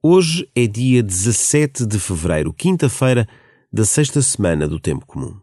Hoje é dia 17 de fevereiro, quinta-feira da sexta semana do Tempo Comum.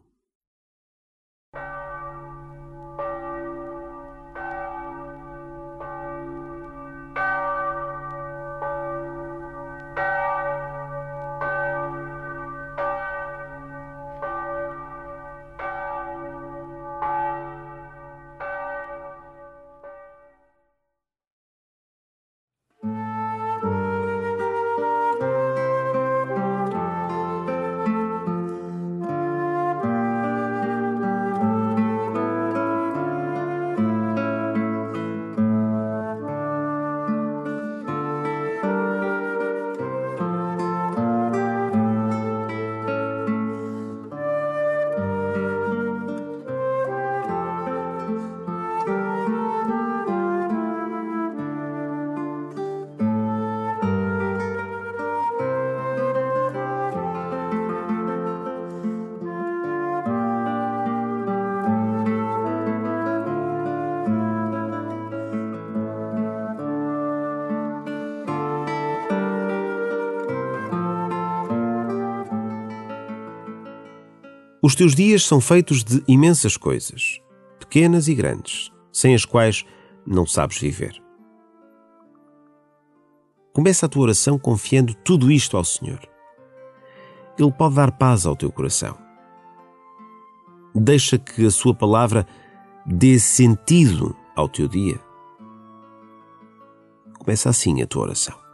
Os teus dias são feitos de imensas coisas, pequenas e grandes, sem as quais não sabes viver. Começa a tua oração confiando tudo isto ao Senhor. Ele pode dar paz ao teu coração. Deixa que a Sua palavra dê sentido ao teu dia. Começa assim a tua oração.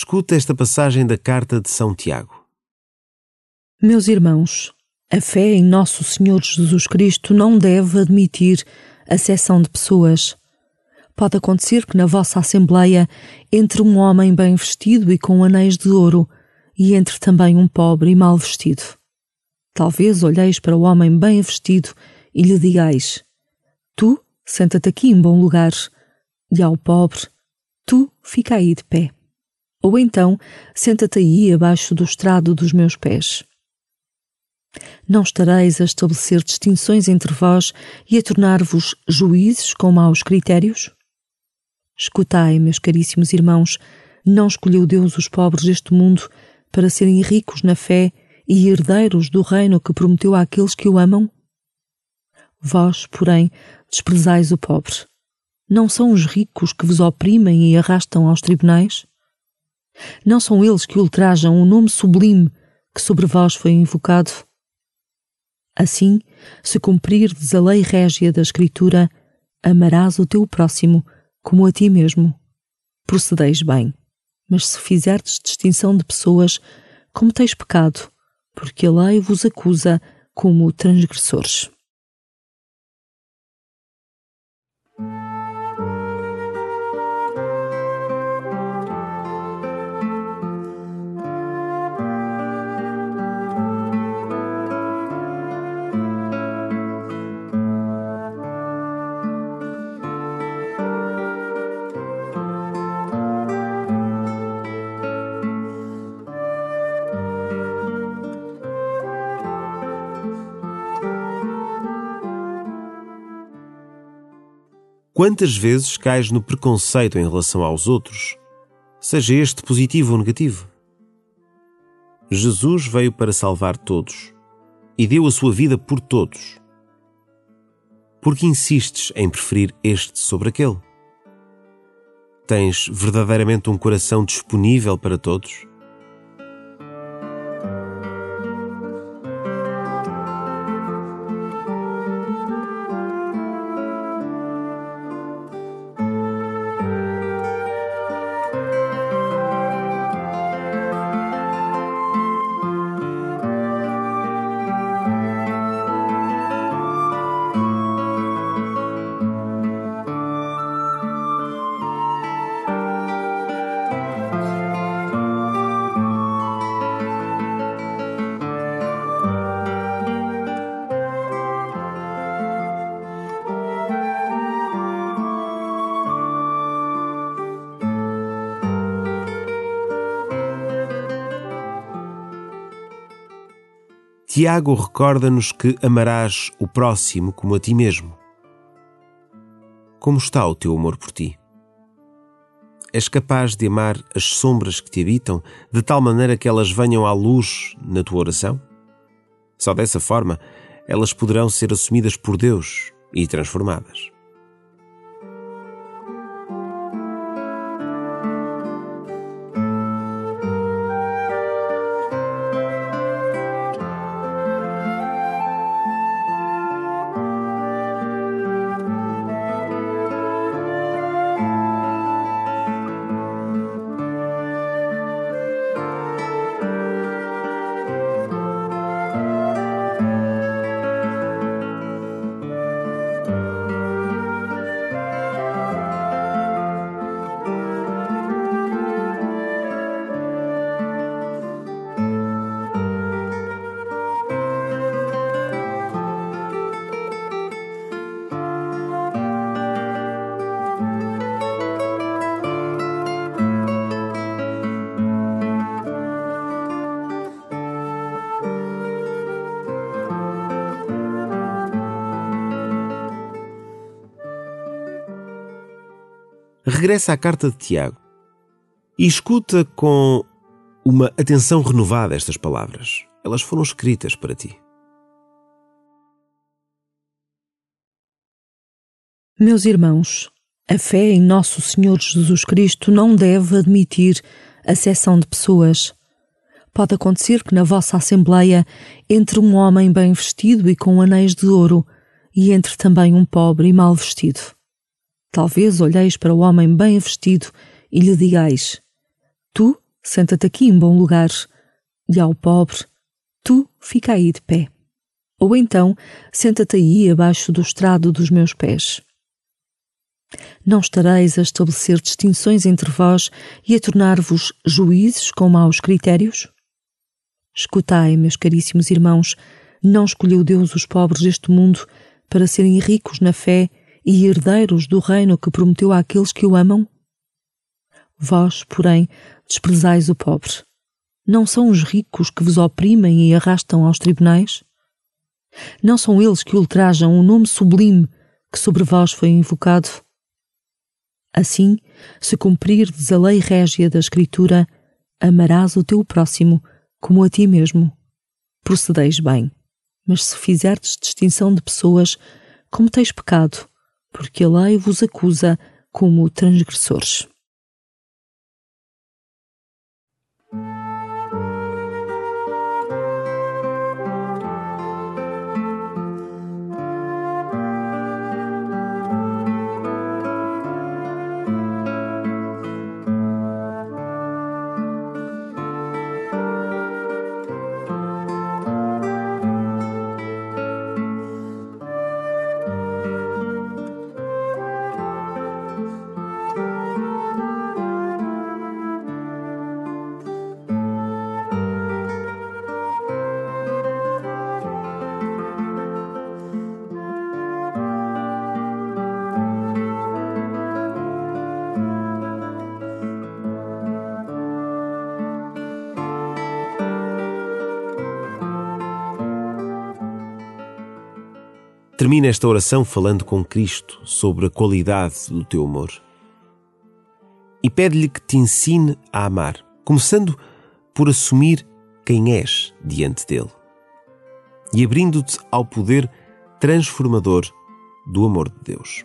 Escuta esta passagem da carta de São Tiago. Meus irmãos, a fé em Nosso Senhor Jesus Cristo não deve admitir a seção de pessoas. Pode acontecer que na vossa Assembleia entre um homem bem vestido e com anéis de ouro, e entre também um pobre e mal vestido. Talvez olheis para o homem bem vestido e lhe digais: Tu, senta-te aqui em bom lugar, e ao pobre, tu, fica aí de pé. Ou então, senta-te aí abaixo do estrado dos meus pés. Não estareis a estabelecer distinções entre vós e a tornar-vos juízes com maus critérios? Escutai, meus caríssimos irmãos, não escolheu Deus os pobres deste mundo para serem ricos na fé e herdeiros do reino que prometeu àqueles que o amam? Vós, porém, desprezais o pobre. Não são os ricos que vos oprimem e arrastam aos tribunais? Não são eles que ultrajam o nome sublime que sobre vós foi invocado? Assim, se cumprirdes a lei régia da Escritura, amarás o teu próximo como a ti mesmo. Procedeis bem. Mas se fizerdes distinção de pessoas, cometeis pecado, porque a lei vos acusa como transgressores. Quantas vezes cais no preconceito em relação aos outros, seja este positivo ou negativo? Jesus veio para salvar todos e deu a sua vida por todos. Por que insistes em preferir este sobre aquele? Tens verdadeiramente um coração disponível para todos? Tiago recorda-nos que amarás o próximo como a ti mesmo. Como está o teu amor por ti? És capaz de amar as sombras que te habitam de tal maneira que elas venham à luz na tua oração? Só dessa forma elas poderão ser assumidas por Deus e transformadas. Regressa à carta de Tiago e escuta com uma atenção renovada estas palavras. Elas foram escritas para ti. Meus irmãos, a fé em Nosso Senhor Jesus Cristo não deve admitir a seção de pessoas. Pode acontecer que na vossa Assembleia entre um homem bem vestido e com anéis de ouro, e entre também um pobre e mal vestido. Talvez olheis para o homem bem vestido e lhe digais: Tu, senta-te aqui em bom lugar, e ao pobre, tu, fica aí de pé. Ou então, senta-te aí abaixo do estrado dos meus pés. Não estareis a estabelecer distinções entre vós e a tornar-vos juízes com maus critérios? Escutai, meus caríssimos irmãos, não escolheu Deus os pobres deste mundo para serem ricos na fé e herdeiros do reino que prometeu àqueles que o amam? Vós, porém, desprezais o pobre. Não são os ricos que vos oprimem e arrastam aos tribunais? Não são eles que ultrajam o nome sublime que sobre vós foi invocado? Assim, se cumprirdes a lei régia da Escritura, amarás o teu próximo como a ti mesmo. Procedeis bem. Mas se fizerdes distinção de pessoas, cometeis pecado porque a lei vos acusa como transgressores. Termina esta oração falando com Cristo sobre a qualidade do teu amor. E pede-lhe que te ensine a amar, começando por assumir quem és diante dele e abrindo-te ao poder transformador do amor de Deus.